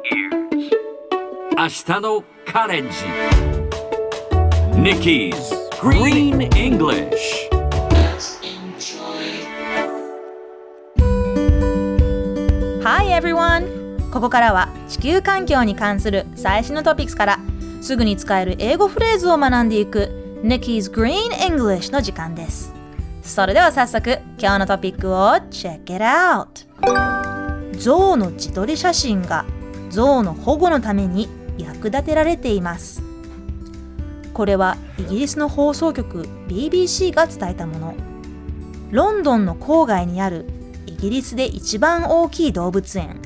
明日のカレンジ Nikki's Green English Hi everyone! ここからは地球環境に関する最新のトピックスからすぐに使える英語フレーズを学んでいく Nikki's Green English の時間です。それでは早速今日のトピックを Check it out! 象の自撮り写真が象の保護のために役立てられています。これはイギリスの放送局 BBC が伝えたもの。ロンドンの郊外にあるイギリスで一番大きい動物園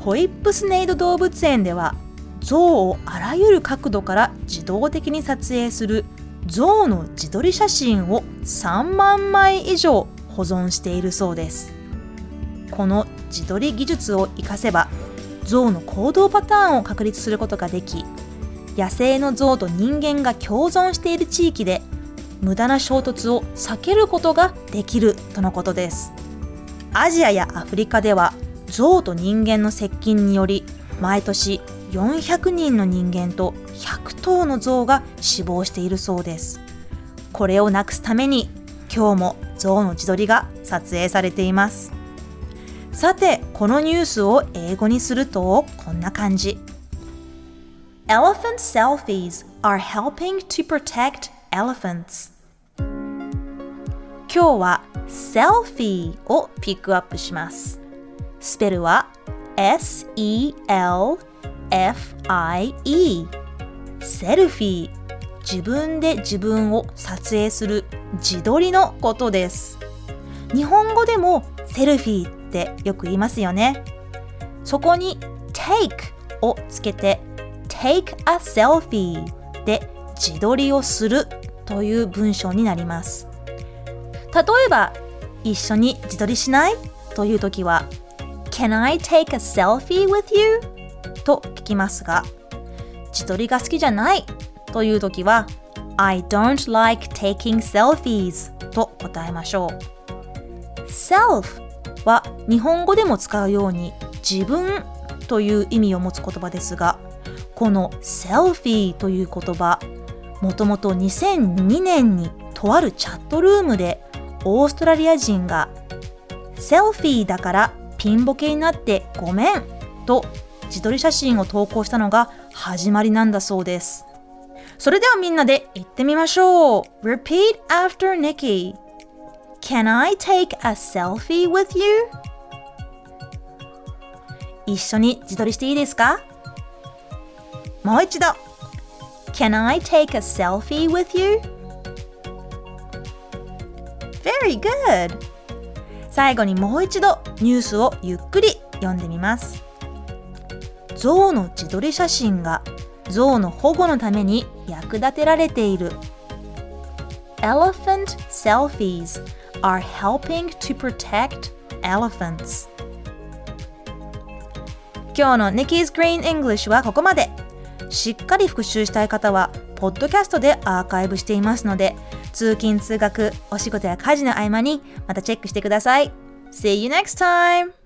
ホイップスネイド動物園では象をあらゆる角度から自動的に撮影する象の自撮り写真を3万枚以上保存しているそうですこの自撮り技術を活かせば象の行動パターンを確立することができ野生の象と人間が共存している地域で無駄な衝突を避けることができるとのことです。アジアやアフリカでは象と人間の接近により毎年400人の人間と100頭の象が死亡しているそうです。これをなくすために今日も象の自撮りが撮影されています。さてこのニュースを英語にするとこんな感じ。Elephant selfies are helping to protect elephants. 今日は selfie をピックアップします。スペルは S-E-L-F-I-E セルフィー。自分で自分を撮影する自撮りのことです。日本語でもセルフィーってよく言いますよね。そこに take をつけて take a selfie で自撮りをするという文章になります。例えば一緒に自撮りしないという時は Can I take a selfie with you? と聞きますが自撮りが好きじゃないという時は I don't like taking selfies と答えましょう。Self は日本語でも使うように自分という意味を持つ言葉ですがこの selfie という言葉もともと2002年にとあるチャットルームでオーストラリア人がセルフィーだからピンボケになってごめんと自撮り写真を投稿したのが始まりなんだそうです。それではみんなで言ってみましょう。Repeat after Nikki. Can I take a selfie with you? 一緒に自撮りしていいですかもう一度。Can I take a selfie with you? Very good! 最後にもう一度ニュースをゆっくり読んでみます。象の自撮り写真が象の保護のために役立てられている。Elephant selfies are helping to protect elephants. 今日の Nikki's Green English はここまで。しっかり復習したい方は、ポッドキャストでアーカイブしていますので、通勤・通学、お仕事や家事の合間にまたチェックしてください。See you next time!